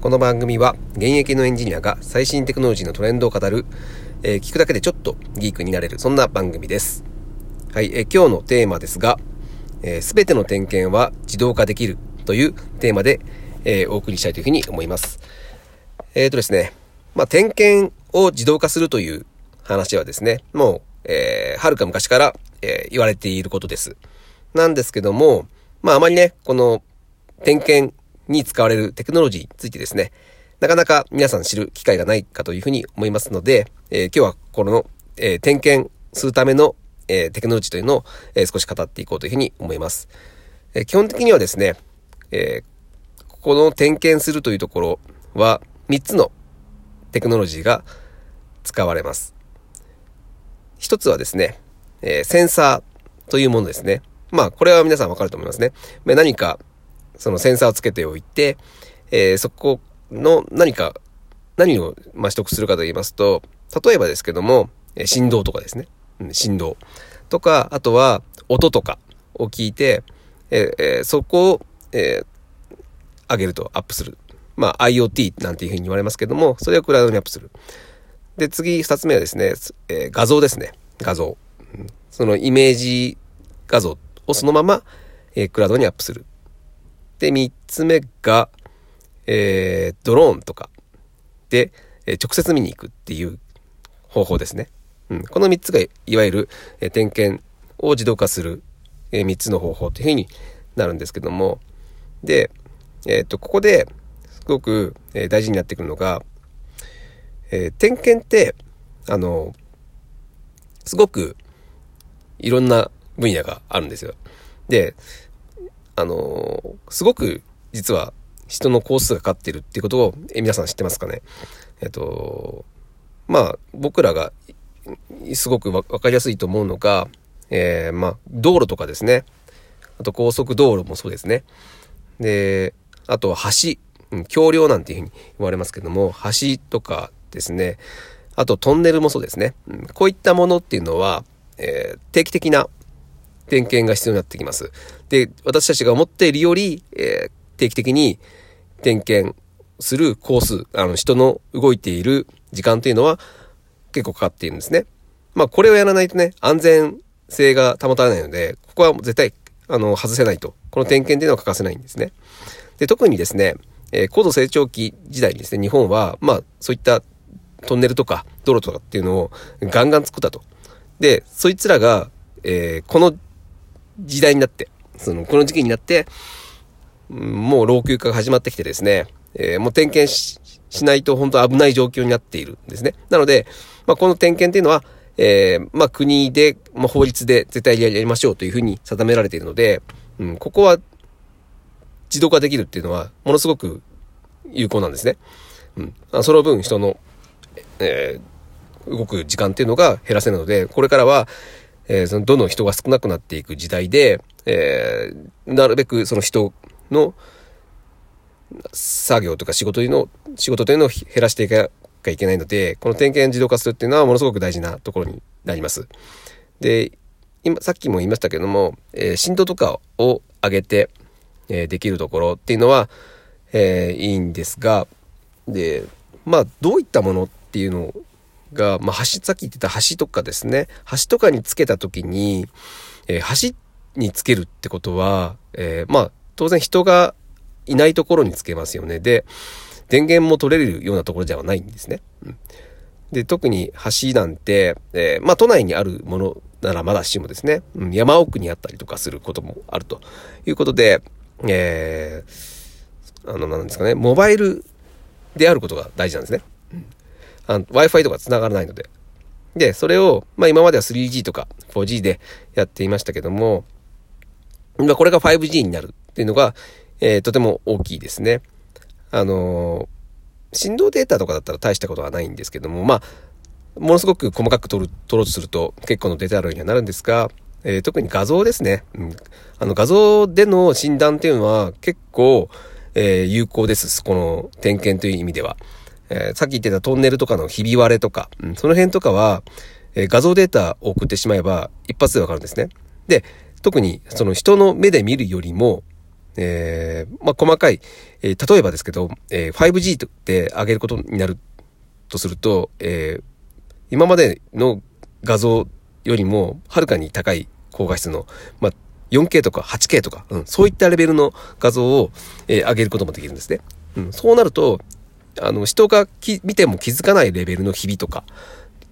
この番組は現役のエンジニアが最新テクノロジーのトレンドを語る、えー、聞くだけでちょっとギークになれる、そんな番組です。はい、えー、今日のテーマですが、す、えー、べ、ての点検は自動化できるというテーマで、えー、お送りしたいというふうに思います。えっ、ー、とですね、まあ、点検を自動化するという話はですね、もう、えー、はるか昔から、えー、言われていることです。なんですけども、まあ、あまりね、この点検に使われるテクノロジーについてですね、なかなか皆さん知る機会がないかというふうに思いますので、えー、今日はこの、えー、点検するための、えー、テクノロジーというのを、え少し語っていこうというふうに思います。え基本的にはですね、えここの点検するというところは3つのテクノロジーが使われます。一つはですね、えセンサーというものですね。まあ、これは皆さんわかると思いますね。何かそのセンサーをつけておいて、えー、そこの何か、何を、まあ、取得するかと言いますと、例えばですけども、え振動とかですね。うん、振動。とか、あとは、音とかを聞いて、えー、そこを、えー、上げるとアップする。まあ、IoT なんていうふうに言われますけども、それをクラウドにアップする。で、次、二つ目はですね、えー、画像ですね。画像。そのイメージ画像をそのまま、えー、クラウドにアップする。で、三つ目が、えー、ドローンとかで、え、直接見に行くっていう方法ですね。うん、この三つが、いわゆる、え、点検を自動化する、え、3つの方法というふうになるんですけども、で、えっ、と、ここですごく、え、大事になってくるのが、えー、点検って、あの、すごくいろんな分野があるんですよ。で、あのすごく実は人の工数がかかってるっていうことを、え皆さん知ってますかね？えっと、まあ、僕らがすごくわかりやすいと思うのが、えー、まあ、道路とかですね。あと高速道路もそうですね。で、あとは橋、うん、橋梁なんていうふうに言われますけども、橋とかですね。あとトンネルもそうですね。こういったものっていうのは、えー、定期的な点検が必要になってきます。で、私たちが思っているより、えー、定期的に点検する工数、あの、人の動いている時間というのは結構かかっているんですね。まあ、これをやらないとね、安全性が保たれないので、ここは絶対、あの、外せないと。この点検というのは欠かせないんですね。で、特にですね、えー、高度成長期時代にですね、日本は、まあ、そういったトンネルとか道路とかっていうのをガンガン作ったと。で、そいつらが、えー、この時代になって、その、この時期になって、もう老朽化が始まってきてですね、えー、もう点検しないと本当危ない状況になっているんですね。なので、まあ、この点検っていうのは、えー、まあ、国で、まあ、法律で絶対やりましょうというふうに定められているので、うん、ここは自動化できるっていうのは、ものすごく有効なんですね。うん。その分人の、えー、動く時間っていうのが減らせるので、これからは、えー、そのどんどん人が少なくなっていく時代で、えー、なるべくその人の作業とか仕事の、仕事というのを減らしていかなきゃいけないので、この点検自動化するっていうのはものすごく大事なところになります。で、今、さっきも言いましたけども、えー、振動とかを上げて、えー、できるところっていうのは、えー、いいんですが、で、まあ、どういったものっていうのが、まあ、橋、さっき言ってた橋とかですね、橋とかにつけた時に、えー、橋につけるってことは、えー、まあ、当然人がいないところにつけますよね。で、電源も取れるようなところではないんですね。うん、で、特に橋なんて、えー、まあ、都内にあるものならまだしもですね、うん、山奥にあったりとかすることもあるということで、えー、あの、なんですかね、モバイルであることが大事なんですね。Wi-Fi とか繋がらないので。で、それを、まあ今までは 3G とか 4G でやっていましたけども、今これが 5G になるっていうのが、えー、とても大きいですね。あのー、振動データとかだったら大したことはないんですけども、まあ、ものすごく細かく取る、取ろうとすると結構のデータ量にはなるんですが、えー、特に画像ですね。うん。あの画像での診断っていうのは結構、え、有効です。この点検という意味では。えー、さっき言ってたトンネルとかのひび割れとか、うん、その辺とかは、えー、画像データを送ってしまえば一発でわかるんですね。で、特にその人の目で見るよりも、えー、まあ、細かい、えー、例えばですけど、えー、5G って上げることになるとすると、えー、今までの画像よりもはるかに高い高画質の、まあ、4K とか 8K とか、うん、そういったレベルの画像を、えー、上げることもできるんですね。うん、そうなると、あの、人が見ても気づかないレベルのひびとか、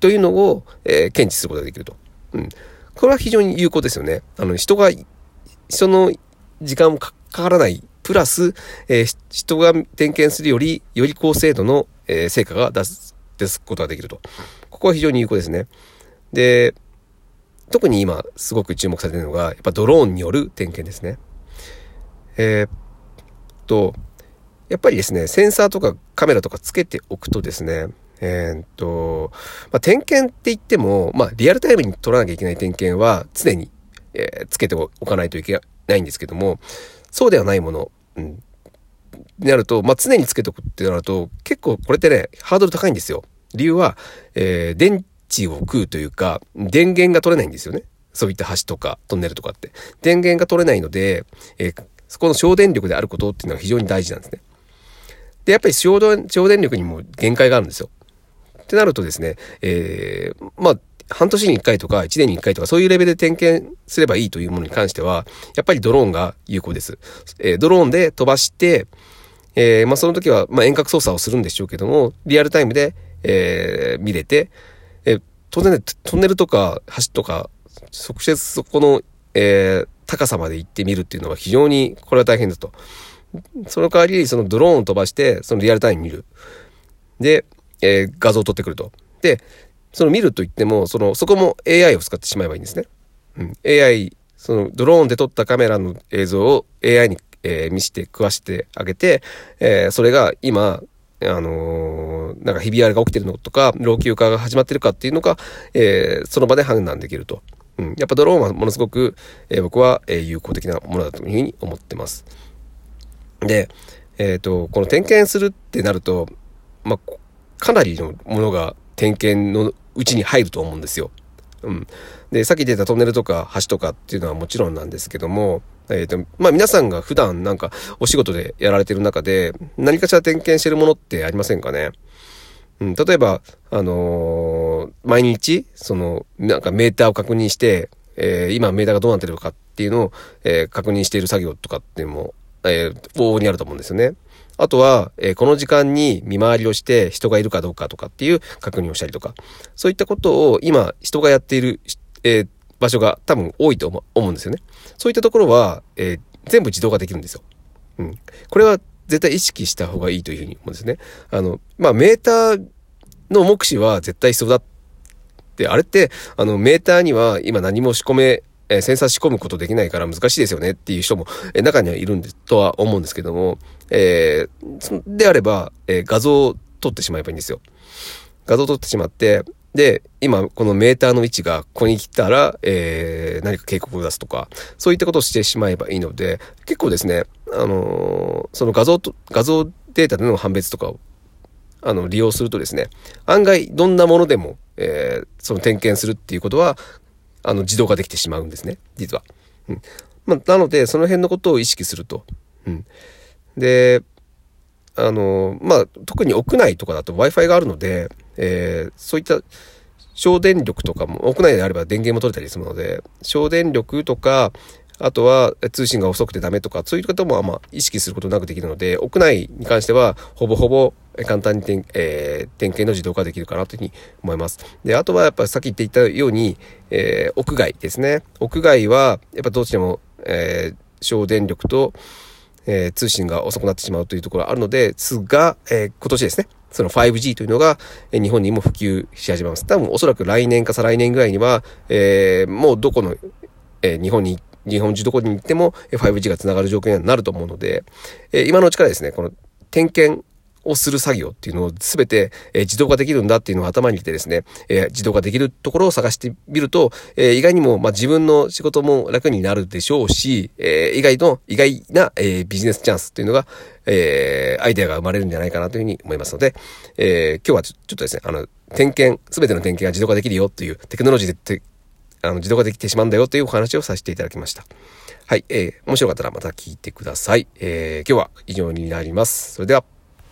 というのを、えー、検知することができると。うん。これは非常に有効ですよね。あの、人が、人の時間もかからない、プラス、えー、人が点検するより、より高精度の、えー、成果が出す、出すことができると。ここは非常に有効ですね。で、特に今すごく注目されているのが、やっぱドローンによる点検ですね。えー、と、やっぱりですね、センサーとかカメラとかつけておくとですね、えー、っと、まあ、点検って言っても、まあ、リアルタイムに取らなきゃいけない点検は常に、えー、つけておかないといけないんですけども、そうではないもの、うん、になると、まあ、常につけておくってなると、結構これってね、ハードル高いんですよ。理由は、えー、電池を食うというか、電源が取れないんですよね。そういった橋とかトンネルとかって。電源が取れないので、えー、そこの省電力であることっていうのは非常に大事なんですね。で、やっぱり省電力にも限界があるんですよ。ってなるとですね、えー、まあ、半年に1回とか1年に1回とかそういうレベルで点検すればいいというものに関しては、やっぱりドローンが有効です。えー、ドローンで飛ばして、えー、まあ、その時は、ま遠隔操作をするんでしょうけども、リアルタイムで、えー、見れて、えー、当然ね、トンネルとか橋とか、直接そこの、えー、高さまで行ってみるっていうのは非常にこれは大変だと。その代わり、そのドローンを飛ばして、そのリアルタイム見る。で、えー、画像を撮ってくると。で、その見ると言っても、その、そこも AI を使ってしまえばいいんですね。うん。AI、そのドローンで撮ったカメラの映像を AI に、えー、見せて、食わしてあげて、えー、それが今、あのー、なんかひび割れが起きてるのとか、老朽化が始まってるかっていうのが、えー、その場で判断できると。うん。やっぱドローンはものすごく、えー、僕は、えー、有効的なものだというふうに思ってます。で、えっ、ー、と、この点検するってなると、まあ、かなりのものが点検のうちに入ると思うんですよ。うん。で、さっき出たトンネルとか橋とかっていうのはもちろんなんですけども、えっ、ー、と、まあ皆さんが普段なんかお仕事でやられてる中で何かしら点検してるものってありませんかねうん、例えば、あのー、毎日、その、なんかメーターを確認して、えー、今メーターがどうなってるかっていうのを、えー、確認している作業とかっていうのも、えー、往々にあると思うんですよね。あとは、えー、この時間に見回りをして人がいるかどうかとかっていう確認をしたりとか、そういったことを今人がやっている、えー、場所が多分多いと思うんですよね。そういったところは、えー、全部自動化できるんですよ。うん。これは絶対意識した方がいいというふうに思うんですね。あの、まあ、メーターの目視は絶対必要だって、あれって、あの、メーターには今何も仕込めえ、センサー仕込むことできないから難しいですよねっていう人も、え、中にはいるんで、とは思うんですけども、えー、であれば、え、画像を撮ってしまえばいいんですよ。画像を撮ってしまって、で、今、このメーターの位置がここに来たら、えー、何か警告を出すとか、そういったことをしてしまえばいいので、結構ですね、あのー、その画像と、画像データでの判別とかを、あの、利用するとですね、案外、どんなものでも、えー、その点検するっていうことは、あの、自動化できてしまうんですね、実は。うん。まあ、なので、その辺のことを意識すると。うん。で、あの、まあ、特に屋内とかだと Wi-Fi があるので、えー、そういった省電力とかも、屋内であれば電源も取れたりするので、省電力とか、あとは通信が遅くてダメとか、そういう方もあまあ意識することなくできるので、屋内に関してはほぼほぼ簡単に点,、えー、点検の自動化できるかなというふうに思います。で、あとはやっぱさっき言っていたように、えー、屋外ですね。屋外はやっぱどうしても、えー、省電力と、えー、通信が遅くなってしまうというところがあるのですが、えー、今年ですね、その 5G というのが、え、日本にも普及し始めます。多分おそらく来年か再来年ぐらいには、えー、もうどこの、えー、日本に行って日本中どこに行っても 5G が繋がる状況にはなると思うので、え今のうちからですね、この点検をする作業っていうのを全て、え自動化できるんだっていうのを頭に入れてですね、え自動化できるところを探してみると、え意外にも、まあ、自分の仕事も楽になるでしょうし、え意外の、意外な、えビジネスチャンスっていうのが、えアイデアが生まれるんじゃないかなというふうに思いますので、え今日はちょっとですね、あの、点検、すべての点検が自動化できるよっていうテクノロジーであの、自動化できてしまうんだよというお話をさせていただきました。はい、えー、面白かったらまた聞いてください。えー、今日は以上になります。それでは。